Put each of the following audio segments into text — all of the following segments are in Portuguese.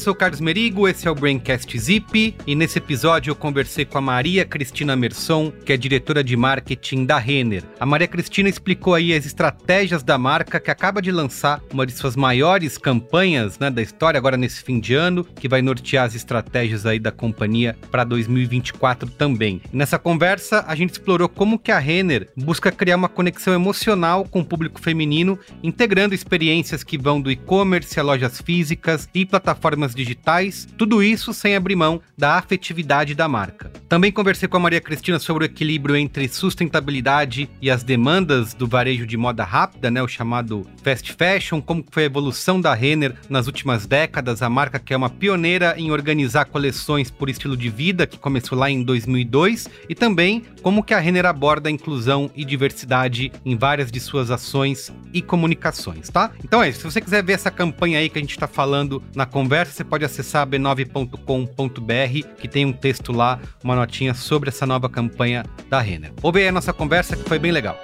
sou o Carlos Merigo, esse é o Braincast Zip e nesse episódio eu conversei com a Maria Cristina Merson, que é diretora de marketing da Renner. A Maria Cristina explicou aí as estratégias da marca que acaba de lançar uma de suas maiores campanhas né, da história agora nesse fim de ano, que vai nortear as estratégias aí da companhia para 2024 também. E nessa conversa a gente explorou como que a Renner busca criar uma conexão emocional com o público feminino, integrando experiências que vão do e-commerce a lojas físicas e plataformas digitais, tudo isso sem abrir mão da afetividade da marca. Também conversei com a Maria Cristina sobre o equilíbrio entre sustentabilidade e as demandas do varejo de moda rápida, né, o chamado fast fashion, como foi a evolução da Renner nas últimas décadas, a marca que é uma pioneira em organizar coleções por estilo de vida, que começou lá em 2002, e também como que a Renner aborda a inclusão e diversidade em várias de suas ações e comunicações, tá? Então é isso, se você quiser ver essa campanha aí que a gente está falando na conversa, você pode acessar b9.com.br, que tem um texto lá, uma notinha sobre essa nova campanha da Renner. Ouve aí a nossa conversa que foi bem legal.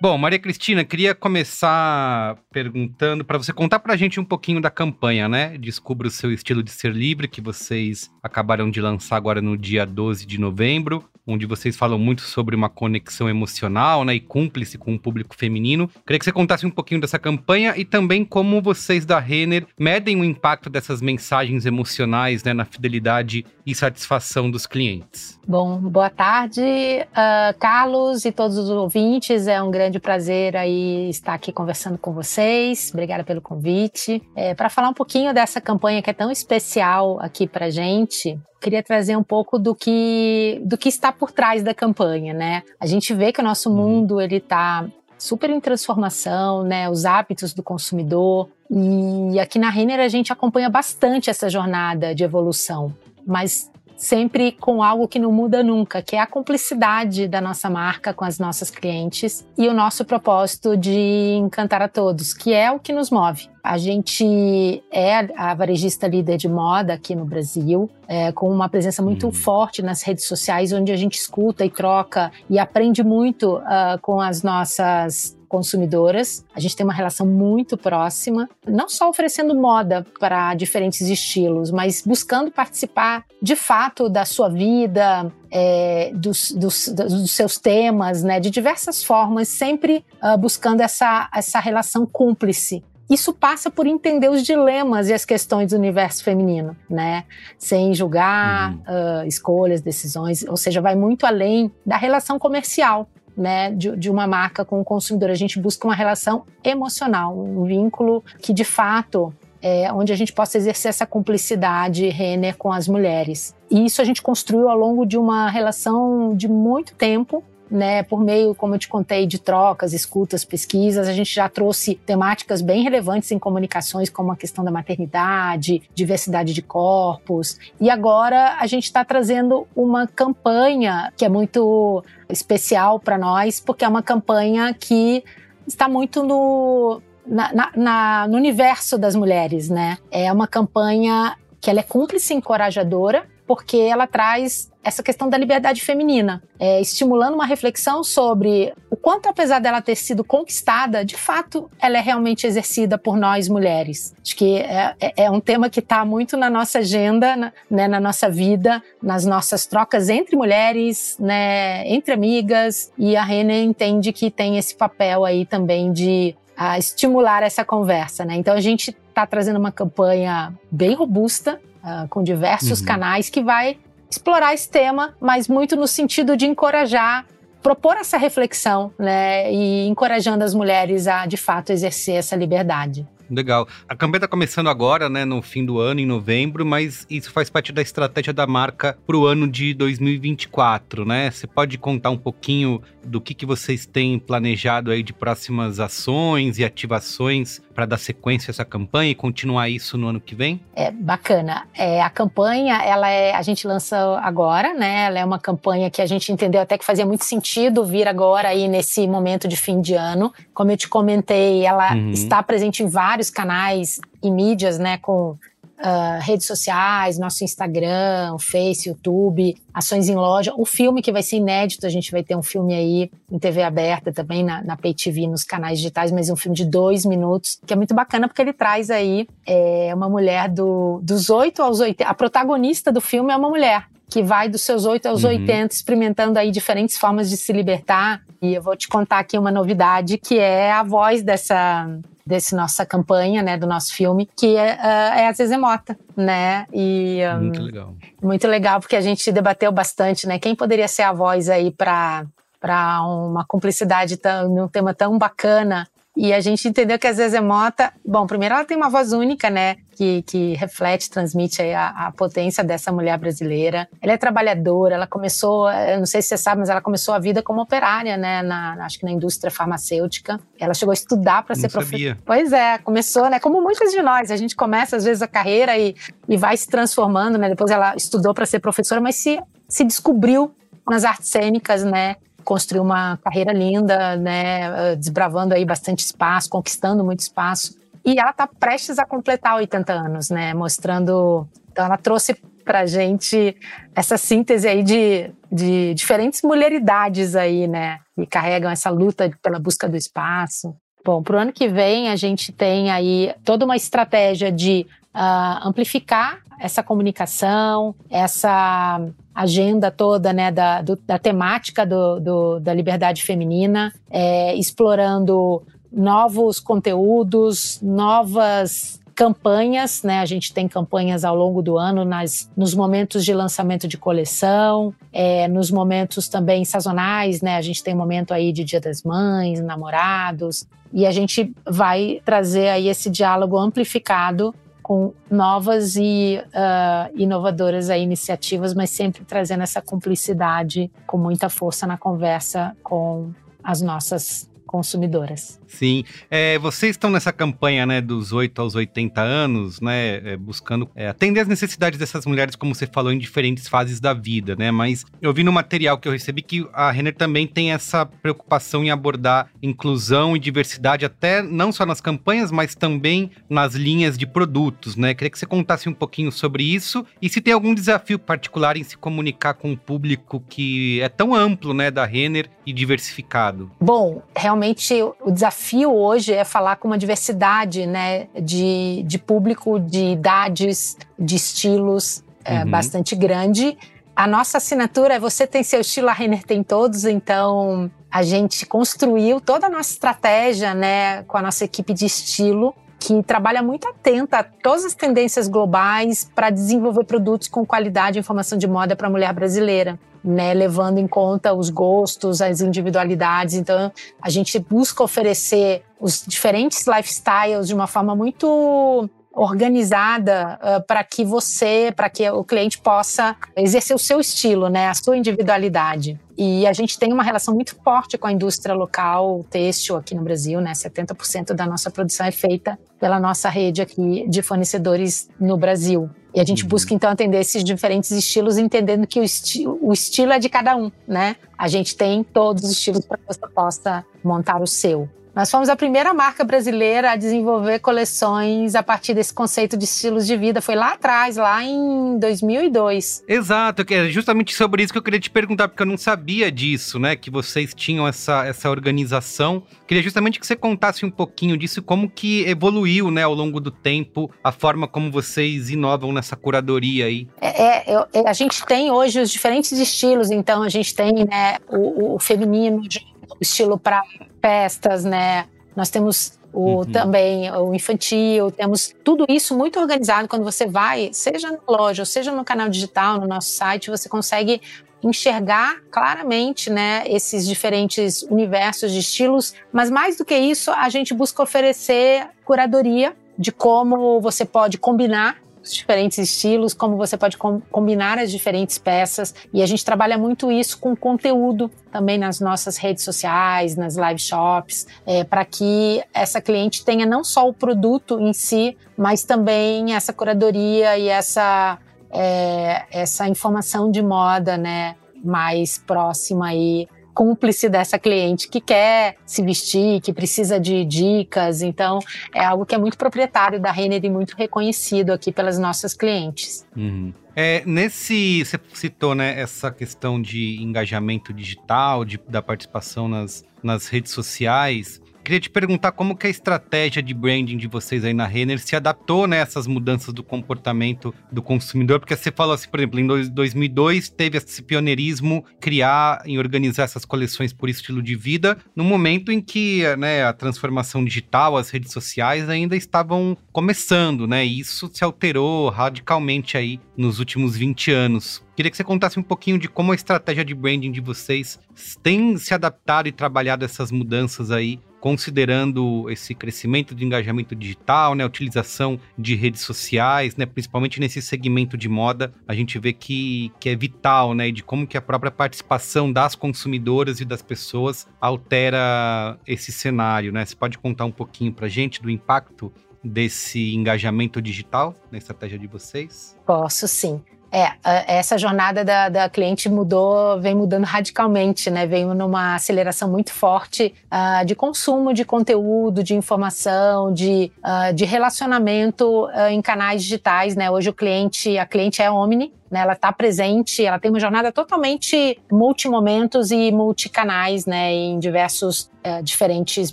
Bom, Maria Cristina, queria começar perguntando para você contar para a gente um pouquinho da campanha, né? Descubra o seu estilo de ser livre, que vocês acabaram de lançar agora no dia 12 de novembro onde vocês falam muito sobre uma conexão emocional né, e cúmplice com o público feminino. Queria que você contasse um pouquinho dessa campanha e também como vocês da Renner medem o impacto dessas mensagens emocionais né, na fidelidade e satisfação dos clientes. Bom, boa tarde, uh, Carlos e todos os ouvintes. É um grande prazer aí estar aqui conversando com vocês. Obrigada pelo convite. É, Para falar um pouquinho dessa campanha que é tão especial aqui para gente, queria trazer um pouco do que, do que está por trás da campanha, né? A gente vê que o nosso uhum. mundo ele está super em transformação, né? Os hábitos do consumidor. E aqui na Renner a gente acompanha bastante essa jornada de evolução. Mas sempre com algo que não muda nunca, que é a cumplicidade da nossa marca com as nossas clientes e o nosso propósito de encantar a todos, que é o que nos move. A gente é a varejista líder de moda aqui no Brasil, é, com uma presença muito hum. forte nas redes sociais, onde a gente escuta e troca e aprende muito uh, com as nossas consumidoras. A gente tem uma relação muito próxima, não só oferecendo moda para diferentes estilos, mas buscando participar de fato da sua vida, é, dos, dos, dos, seus temas, né, de diversas formas, sempre uh, buscando essa, essa relação cúmplice. Isso passa por entender os dilemas e as questões do universo feminino, né? Sem julgar uhum. uh, escolhas, decisões, ou seja, vai muito além da relação comercial né, de, de, uma marca com o consumidor. A gente busca uma relação emocional, um vínculo que de fato é onde a gente possa exercer essa cumplicidade Renner com as mulheres. E isso a gente construiu ao longo de uma relação de muito tempo né, por meio, como eu te contei, de trocas, escutas, pesquisas, a gente já trouxe temáticas bem relevantes em comunicações, como a questão da maternidade, diversidade de corpos. E agora a gente está trazendo uma campanha que é muito especial para nós, porque é uma campanha que está muito no, na, na, na, no universo das mulheres, né? É uma campanha que ela é cúmplice encorajadora, porque ela traz essa questão da liberdade feminina, é, estimulando uma reflexão sobre o quanto, apesar dela ter sido conquistada, de fato ela é realmente exercida por nós mulheres. Acho que é, é, é um tema que está muito na nossa agenda, na, né, na nossa vida, nas nossas trocas entre mulheres, né, entre amigas, e a Renner entende que tem esse papel aí também de a estimular essa conversa, né? Então a gente está trazendo uma campanha bem robusta, uh, com diversos uhum. canais, que vai explorar esse tema, mas muito no sentido de encorajar, propor essa reflexão, né? E encorajando as mulheres a, de fato, exercer essa liberdade. Legal. A campanha está começando agora, né, no fim do ano, em novembro, mas isso faz parte da estratégia da marca para o ano de 2024, né? Você pode contar um pouquinho do que, que vocês têm planejado aí de próximas ações e ativações para dar sequência a essa campanha e continuar isso no ano que vem? É bacana. É, a campanha, ela é, a gente lança agora, né? Ela é uma campanha que a gente entendeu até que fazia muito sentido vir agora aí nesse momento de fim de ano. Como eu te comentei, ela uhum. está presente em vários canais e mídias, né? Com Uh, redes sociais, nosso Instagram, Face, YouTube, ações em loja. O filme que vai ser inédito, a gente vai ter um filme aí em TV aberta também, na, na Pay TV, nos canais digitais, mas um filme de dois minutos, que é muito bacana porque ele traz aí é, uma mulher do, dos oito aos 80. A protagonista do filme é uma mulher que vai dos seus 8 aos uhum. 80, experimentando aí diferentes formas de se libertar. E eu vou te contar aqui uma novidade, que é a voz dessa desse nossa campanha, né, do nosso filme, que é, uh, é a Zezé Mota, né? E um, muito legal. Muito legal porque a gente debateu bastante, né? Quem poderia ser a voz aí para para uma cumplicidade tão, num tema tão bacana e a gente entendeu que a Zezé Mota, bom, primeiro ela tem uma voz única, né? Que, que reflete, transmite a, a, potência dessa mulher brasileira. Ela é trabalhadora, ela começou, eu não sei se você sabe, mas ela começou a vida como operária, né? Na, acho que na indústria farmacêutica. Ela chegou a estudar para ser professora. Pois é, começou, né? Como muitas de nós, a gente começa às vezes a carreira e, e vai se transformando, né? Depois ela estudou para ser professora, mas se, se descobriu nas artes cênicas, né? Construiu uma carreira linda, né, desbravando aí bastante espaço, conquistando muito espaço. E ela está prestes a completar 80 anos, né, mostrando. Então, ela trouxe para gente essa síntese aí de, de diferentes mulheridades aí, né, que carregam essa luta pela busca do espaço. Bom, para o ano que vem a gente tem aí toda uma estratégia de uh, amplificar essa comunicação, essa agenda toda né, da, do, da temática do, do, da liberdade feminina, é, explorando novos conteúdos, novas campanhas, né? A gente tem campanhas ao longo do ano nas, nos momentos de lançamento de coleção, é, nos momentos também sazonais, né? A gente tem momento aí de Dia das Mães, namorados, e a gente vai trazer aí esse diálogo amplificado com novas e uh, inovadoras aí, iniciativas, mas sempre trazendo essa cumplicidade com muita força na conversa com as nossas consumidoras. Sim. É, vocês estão nessa campanha né, dos 8 aos 80 anos, né, é, buscando é, atender as necessidades dessas mulheres, como você falou, em diferentes fases da vida, né? Mas eu vi no material que eu recebi que a Renner também tem essa preocupação em abordar inclusão e diversidade, até não só nas campanhas, mas também nas linhas de produtos, né? Queria que você contasse um pouquinho sobre isso e se tem algum desafio particular em se comunicar com um público que é tão amplo, né, da Renner e diversificado. Bom, realmente o desafio desafio hoje é falar com uma diversidade né, de, de público, de idades, de estilos é, uhum. bastante grande. A nossa assinatura é você tem seu estilo, a Renner tem todos, então a gente construiu toda a nossa estratégia né, com a nossa equipe de estilo que trabalha muito atenta a todas as tendências globais para desenvolver produtos com qualidade e informação de moda para a mulher brasileira. Né, levando em conta os gostos, as individualidades. Então, a gente busca oferecer os diferentes lifestyles de uma forma muito organizada uh, para que você, para que o cliente possa exercer o seu estilo, né, a sua individualidade. E a gente tem uma relação muito forte com a indústria local têxtil aqui no Brasil, né? 70% da nossa produção é feita pela nossa rede aqui de fornecedores no Brasil. E a gente uhum. busca então atender esses diferentes estilos, entendendo que o, esti o estilo é de cada um, né? A gente tem todos os estilos para que você possa montar o seu. Nós fomos a primeira marca brasileira a desenvolver coleções a partir desse conceito de estilos de vida. Foi lá atrás, lá em 2002. Exato, que é justamente sobre isso que eu queria te perguntar, porque eu não sabia disso, né? Que vocês tinham essa, essa organização. Queria justamente que você contasse um pouquinho disso, como que evoluiu, né, ao longo do tempo, a forma como vocês inovam nessa curadoria aí. É, é é, a gente tem hoje os diferentes estilos, então a gente tem, né, o, o feminino, o estilo para festas, né? Nós temos o, uhum. também o infantil, temos tudo isso muito organizado. Quando você vai, seja na loja, ou seja no canal digital, no nosso site, você consegue enxergar claramente né, esses diferentes universos de estilos, mas mais do que isso, a gente busca oferecer curadoria de como você pode combinar os diferentes estilos, como você pode com, combinar as diferentes peças. E a gente trabalha muito isso com conteúdo também nas nossas redes sociais, nas live shops, é, para que essa cliente tenha não só o produto em si, mas também essa curadoria e essa, é, essa informação de moda, né? Mais próxima aí cúmplice dessa cliente que quer se vestir, que precisa de dicas. Então, é algo que é muito proprietário da Renner e muito reconhecido aqui pelas nossas clientes. Uhum. É, nesse, você citou, né, essa questão de engajamento digital, de, da participação nas, nas redes sociais. Queria te perguntar como que a estratégia de branding de vocês aí na Renner se adaptou né, a essas mudanças do comportamento do consumidor, porque você falou assim, por exemplo, em 2002 teve esse pioneirismo criar e organizar essas coleções por estilo de vida, no momento em que né, a transformação digital, as redes sociais ainda estavam começando, né? E isso se alterou radicalmente aí nos últimos 20 anos. Queria que você contasse um pouquinho de como a estratégia de branding de vocês tem se adaptado e trabalhado essas mudanças aí considerando esse crescimento de engajamento digital, né, utilização de redes sociais, né, principalmente nesse segmento de moda, a gente vê que, que é vital, né, de como que a própria participação das consumidoras e das pessoas altera esse cenário, né? Você pode contar um pouquinho para gente do impacto desse engajamento digital na estratégia de vocês? Posso sim. É, essa jornada da, da, cliente mudou, vem mudando radicalmente, né? Veio numa aceleração muito forte uh, de consumo de conteúdo, de informação, de, uh, de relacionamento uh, em canais digitais, né? Hoje o cliente, a cliente é omni, né? Ela está presente, ela tem uma jornada totalmente multimomentos e multicanais, né? Em diversos diferentes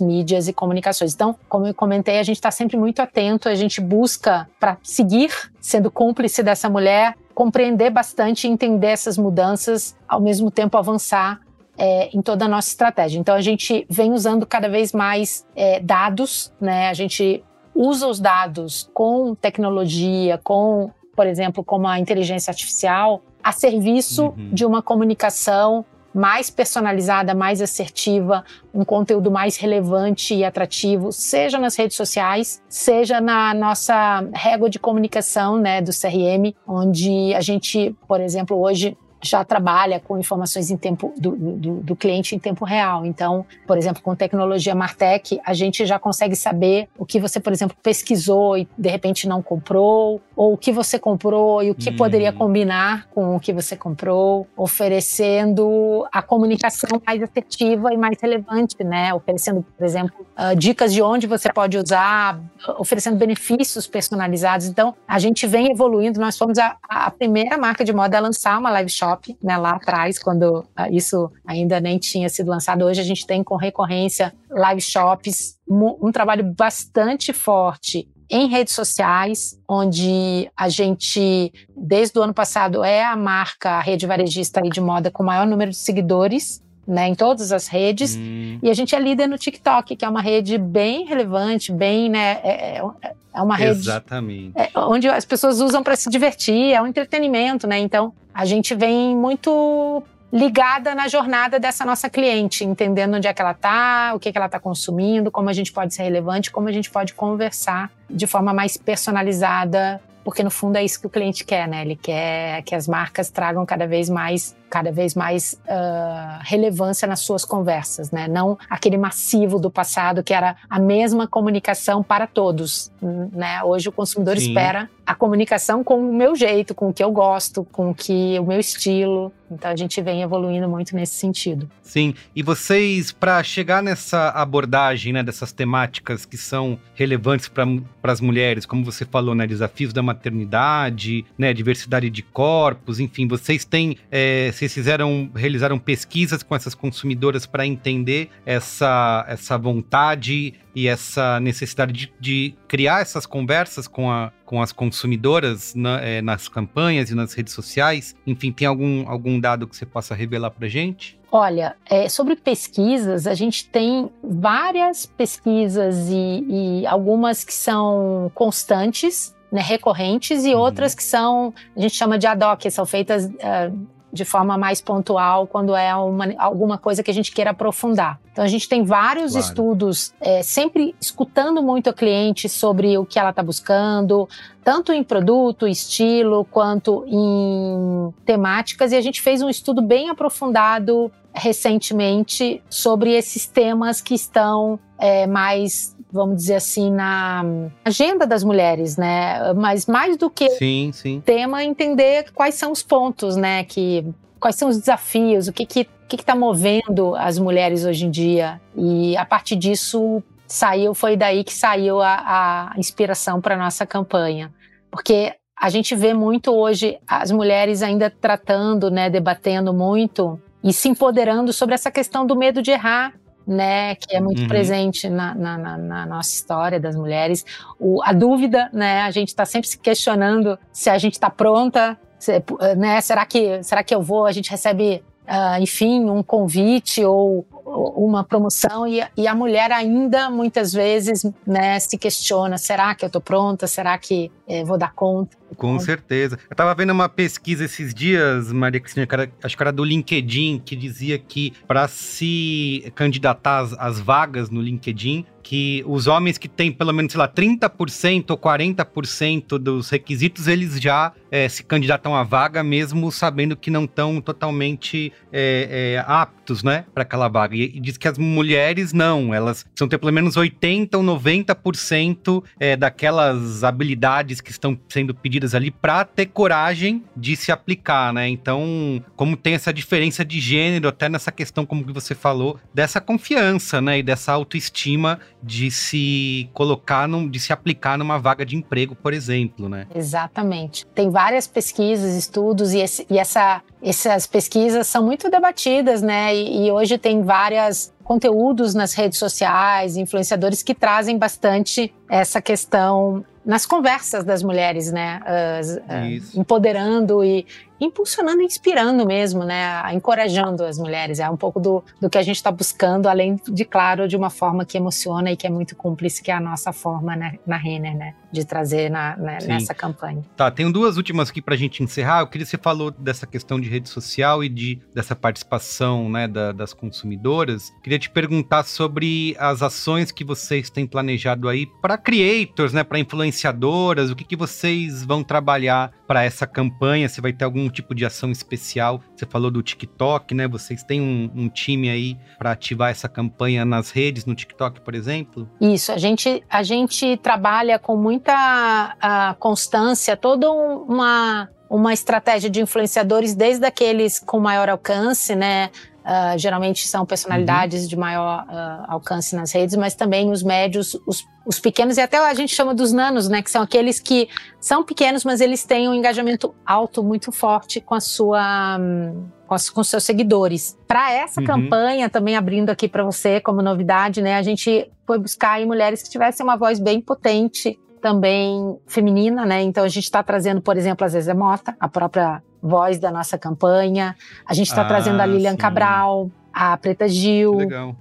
mídias e comunicações. Então, como eu comentei, a gente está sempre muito atento, a gente busca para seguir sendo cúmplice dessa mulher compreender bastante e entender essas mudanças, ao mesmo tempo avançar é, em toda a nossa estratégia. Então a gente vem usando cada vez mais é, dados, né? A gente usa os dados com tecnologia, com, por exemplo, como a inteligência artificial, a serviço uhum. de uma comunicação mais personalizada, mais assertiva, um conteúdo mais relevante e atrativo, seja nas redes sociais, seja na nossa régua de comunicação, né, do CRM, onde a gente, por exemplo, hoje já trabalha com informações em tempo do, do, do, cliente em tempo real. Então, por exemplo, com tecnologia Martech, a gente já consegue saber o que você, por exemplo, pesquisou e de repente não comprou, ou o que você comprou e o que hum. poderia combinar com o que você comprou, oferecendo a comunicação mais efetiva e mais relevante, né? Oferecendo, por exemplo, uh, dicas de onde você pode usar, oferecendo benefícios personalizados. Então, a gente vem evoluindo. Nós fomos a, a primeira marca de moda a lançar uma live shop Shop, né, lá atrás, quando ah, isso ainda nem tinha sido lançado. Hoje a gente tem com recorrência live shops, um trabalho bastante forte em redes sociais, onde a gente, desde o ano passado, é a marca, a rede varejista de moda com maior número de seguidores. Né, em todas as redes, hum. e a gente é líder no TikTok, que é uma rede bem relevante, bem, né, é, é, é uma rede Exatamente. É, onde as pessoas usam para se divertir, é um entretenimento, né? Então, a gente vem muito ligada na jornada dessa nossa cliente, entendendo onde é que ela está, o que, que ela está consumindo, como a gente pode ser relevante, como a gente pode conversar de forma mais personalizada, porque no fundo é isso que o cliente quer, né? Ele quer que as marcas tragam cada vez mais cada vez mais uh, relevância nas suas conversas, né? Não aquele massivo do passado que era a mesma comunicação para todos, né? Hoje o consumidor Sim. espera a comunicação com o meu jeito, com o que eu gosto, com o que o meu estilo. Então a gente vem evoluindo muito nesse sentido. Sim, e vocês para chegar nessa abordagem, né, dessas temáticas que são relevantes para as mulheres, como você falou, né, desafios da maternidade, né, diversidade de corpos, enfim, vocês têm é, vocês fizeram, realizaram pesquisas com essas consumidoras para entender essa, essa vontade e essa necessidade de, de criar essas conversas com, a, com as consumidoras na, é, nas campanhas e nas redes sociais? Enfim, tem algum, algum dado que você possa revelar para gente? Olha, é, sobre pesquisas, a gente tem várias pesquisas e, e algumas que são constantes, né, recorrentes, e uhum. outras que são, a gente chama de ad hoc, são feitas uh, de forma mais pontual quando é uma, alguma coisa que a gente queira aprofundar. Então a gente tem vários claro. estudos, é, sempre escutando muito a cliente sobre o que ela está buscando, tanto em produto, estilo, quanto em temáticas. E a gente fez um estudo bem aprofundado recentemente sobre esses temas que estão é, mais vamos dizer assim, na agenda das mulheres, né? Mas mais do que sim, sim. tema, entender quais são os pontos, né? Que quais são os desafios, o que que o que está movendo as mulheres hoje em dia e a partir disso saiu foi daí que saiu a, a inspiração para nossa campanha porque a gente vê muito hoje as mulheres ainda tratando, né, debatendo muito e se empoderando sobre essa questão do medo de errar, né, que é muito uhum. presente na, na, na, nossa história das mulheres. O, a dúvida, né, a gente está sempre se questionando se a gente está pronta, se, né, será que será que eu vou? A gente recebe Uh, enfim, um convite ou, ou uma promoção e, e, a mulher ainda muitas vezes né, se questiona: será que eu estou pronta? Será que eh, vou dar conta? Com certeza. Eu estava vendo uma pesquisa esses dias, Maria Cristina, acho que era do LinkedIn, que dizia que para se candidatar às, às vagas no LinkedIn, que os homens que têm pelo menos, sei lá, 30% ou 40% dos requisitos, eles já é, se candidatam à vaga, mesmo sabendo que não estão totalmente é, é, aptos, né, para aquela vaga. E, e, diz que as mulheres não, elas precisam ter pelo menos 80% ou 90% é, daquelas habilidades que estão sendo pedidas ali para ter coragem de se aplicar, né? Então, como tem essa diferença de gênero, até nessa questão, como que você falou, dessa confiança, né, e dessa autoestima de se colocar, num, de se aplicar numa vaga de emprego, por exemplo, né? Exatamente. Tem várias pesquisas, estudos, e, esse, e essa, essas pesquisas são muito debatidas, né? E, e hoje tem várias conteúdos nas redes sociais, influenciadores que trazem bastante essa questão nas conversas das mulheres, né? Uh, uh, empoderando e impulsionando, inspirando mesmo, né? Encorajando as mulheres. É um pouco do, do que a gente está buscando, além de, claro, de uma forma que emociona e que é muito cúmplice, que é a nossa forma né, na Renner, né? De trazer na, né, nessa campanha. Tá, tenho duas últimas aqui para a gente encerrar. Eu queria que você falou dessa questão de rede social e de, dessa participação né, da, das consumidoras. Queria te perguntar sobre as ações que vocês têm planejado aí para creators, né? Para influenciadoras, o que, que vocês vão trabalhar para essa campanha? Se vai ter algum tipo de ação especial? Você falou do TikTok, né? Vocês têm um, um time aí para ativar essa campanha nas redes, no TikTok, por exemplo? Isso, a gente, a gente trabalha com muita constância, toda uma, uma estratégia de influenciadores, desde aqueles com maior alcance, né? Uh, geralmente são personalidades uhum. de maior uh, alcance nas redes, mas também os médios, os, os, pequenos, e até a gente chama dos nanos, né? Que são aqueles que são pequenos, mas eles têm um engajamento alto, muito forte com a sua. Um, com, as, com seus seguidores. Para essa uhum. campanha, também abrindo aqui para você como novidade, né? A gente foi buscar mulheres que tivessem uma voz bem potente, também feminina, né? Então a gente está trazendo, por exemplo, a Zezé Mota, a própria voz da nossa campanha. A gente está ah, trazendo a Lilian sim. Cabral, a Preta Gil,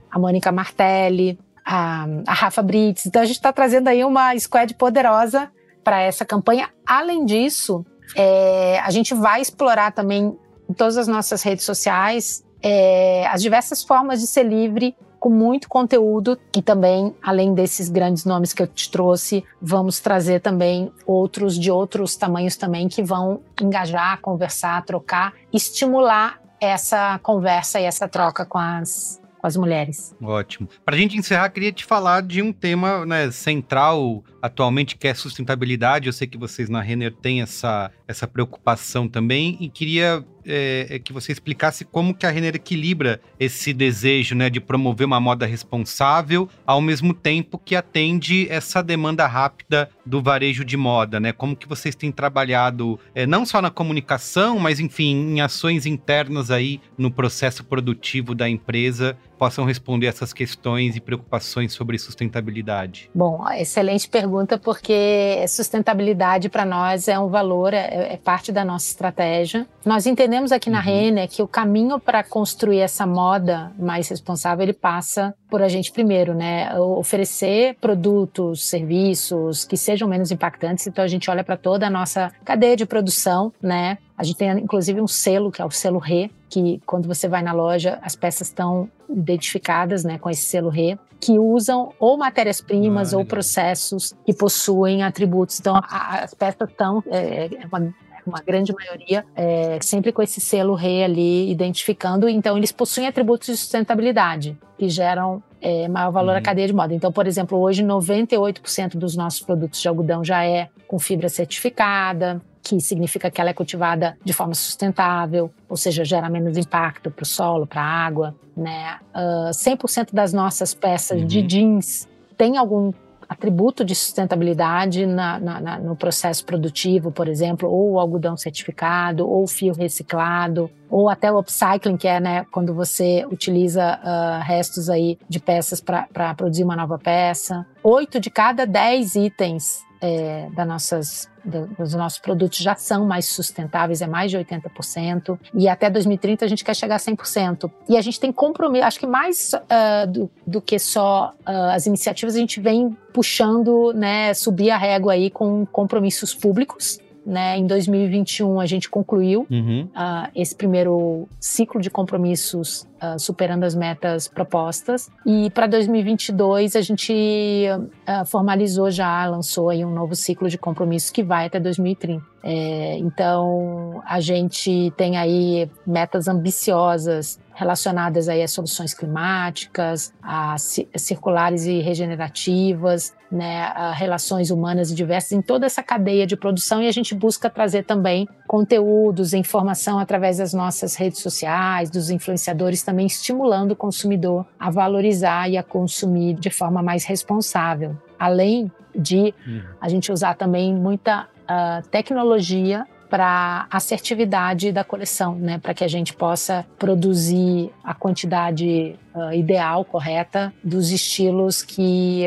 a Mônica Martelli, a, a Rafa Brits. Então a gente está trazendo aí uma squad poderosa para essa campanha. Além disso, é, a gente vai explorar também em todas as nossas redes sociais é, as diversas formas de ser livre com muito conteúdo e também, além desses grandes nomes que eu te trouxe, vamos trazer também outros de outros tamanhos também que vão engajar, conversar, trocar, estimular essa conversa e essa troca com as com as mulheres. Ótimo. Para a gente encerrar, queria te falar de um tema né, central atualmente, que é sustentabilidade. Eu sei que vocês na Renner têm essa, essa preocupação também e queria é, é, que você explicasse como que a Renner equilibra esse desejo né, de promover uma moda responsável, ao mesmo tempo que atende essa demanda rápida do varejo de moda, né? Como que vocês têm trabalhado é, não só na comunicação, mas enfim, em ações internas aí no processo produtivo da empresa possam responder essas questões e preocupações sobre sustentabilidade? Bom, excelente pergunta, porque sustentabilidade para nós é um valor, é, é parte da nossa estratégia. Nós entendemos entendemos aqui na Uhum. Renner que o caminho para construir essa moda mais responsável ele passa por a gente primeiro, né, oferecer produtos, serviços que sejam menos impactantes. Então a gente olha para toda a nossa cadeia de produção, né? A gente tem inclusive um selo que é o selo RE, que quando você vai na loja as peças estão identificadas, né, com esse selo RE, que usam ou matérias-primas Ah, ou processos que possuem atributos. Então a- as peças estão é, é uma uma grande maioria, é, sempre com esse selo RE ali identificando. Então, eles possuem atributos de sustentabilidade que geram é, maior valor à Uhum. cadeia de moda. Então, por exemplo, hoje 98% dos nossos produtos de algodão já é com fibra certificada, que significa que ela é cultivada de forma sustentável, ou seja, gera menos impacto para o solo, para a água. Né? Ah, 100% das nossas peças de Uhum. jeans tem algum atributo de sustentabilidade na- na- na- no processo produtivo, por exemplo, ou algodão certificado, ou fio reciclado, ou até o upcycling, que é né, quando você utiliza ah, restos aí de peças para produzir uma nova peça. Oito de cada dez itens é, das nossas, do- dos nossos produtos já são mais sustentáveis, é mais de 80%, e até 2030 a gente quer chegar a 100%. E a gente tem compromisso, acho que mais ah, do, do que só ah, as iniciativas, a gente vem puxando, né, subir a régua aí com compromissos públicos. Né, em 2021 a gente concluiu Uhum. ah, esse primeiro ciclo de compromissos ah, superando as metas propostas e para 2022 a gente ah, formalizou já lançou aí um novo ciclo de compromissos que vai até 2030 É, então a gente tem aí metas ambiciosas relacionadas aí a soluções climáticas, a ci- circulares e regenerativas, né, relações humanas e diversas em toda essa cadeia de produção e a gente busca trazer também conteúdos, informação através das nossas redes sociais, dos influenciadores, também estimulando o consumidor a valorizar e a consumir de forma mais responsável. Além de a gente usar também muita ah, tecnologia para assertividade da coleção, né, para que a gente possa produzir a quantidade ah, ideal, correta dos estilos que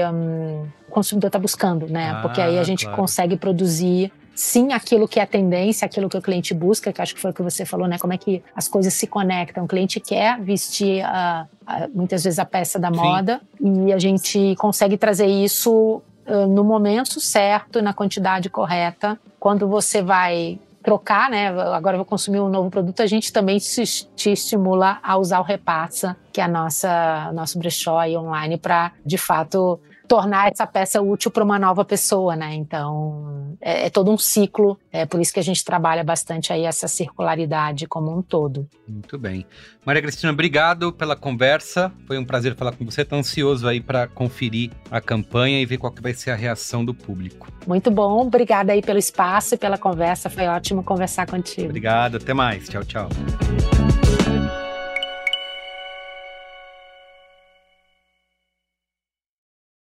o consumidor está buscando, né? Ah, Porque aí a gente claro. consegue produzir sim aquilo que é tendência, aquilo que o cliente busca, que acho que foi o que você falou, né? Como é que as coisas se conectam. O cliente quer vestir ah, ah, muitas vezes a peça da Sim. moda e a gente consegue trazer isso ah, no momento certo, na quantidade correta. Quando você vai trocar, né? Agora eu vou consumir um novo produto, a gente também se- te estimula a usar o Repassa, que é a nossa nosso brechó online para, de fato, tornar essa peça útil para uma nova pessoa, né? Então, é, é todo um ciclo, é por isso que a gente trabalha bastante aí essa circularidade como um todo. Muito bem. Maria Cristina, obrigado pela conversa. Foi um prazer falar com você. Tô ansioso aí para conferir a campanha e ver qual que vai ser a reação do público. Muito bom, obrigada aí pelo espaço e pela conversa, foi ótimo conversar contigo. Obrigado, até mais. Tchau, tchau.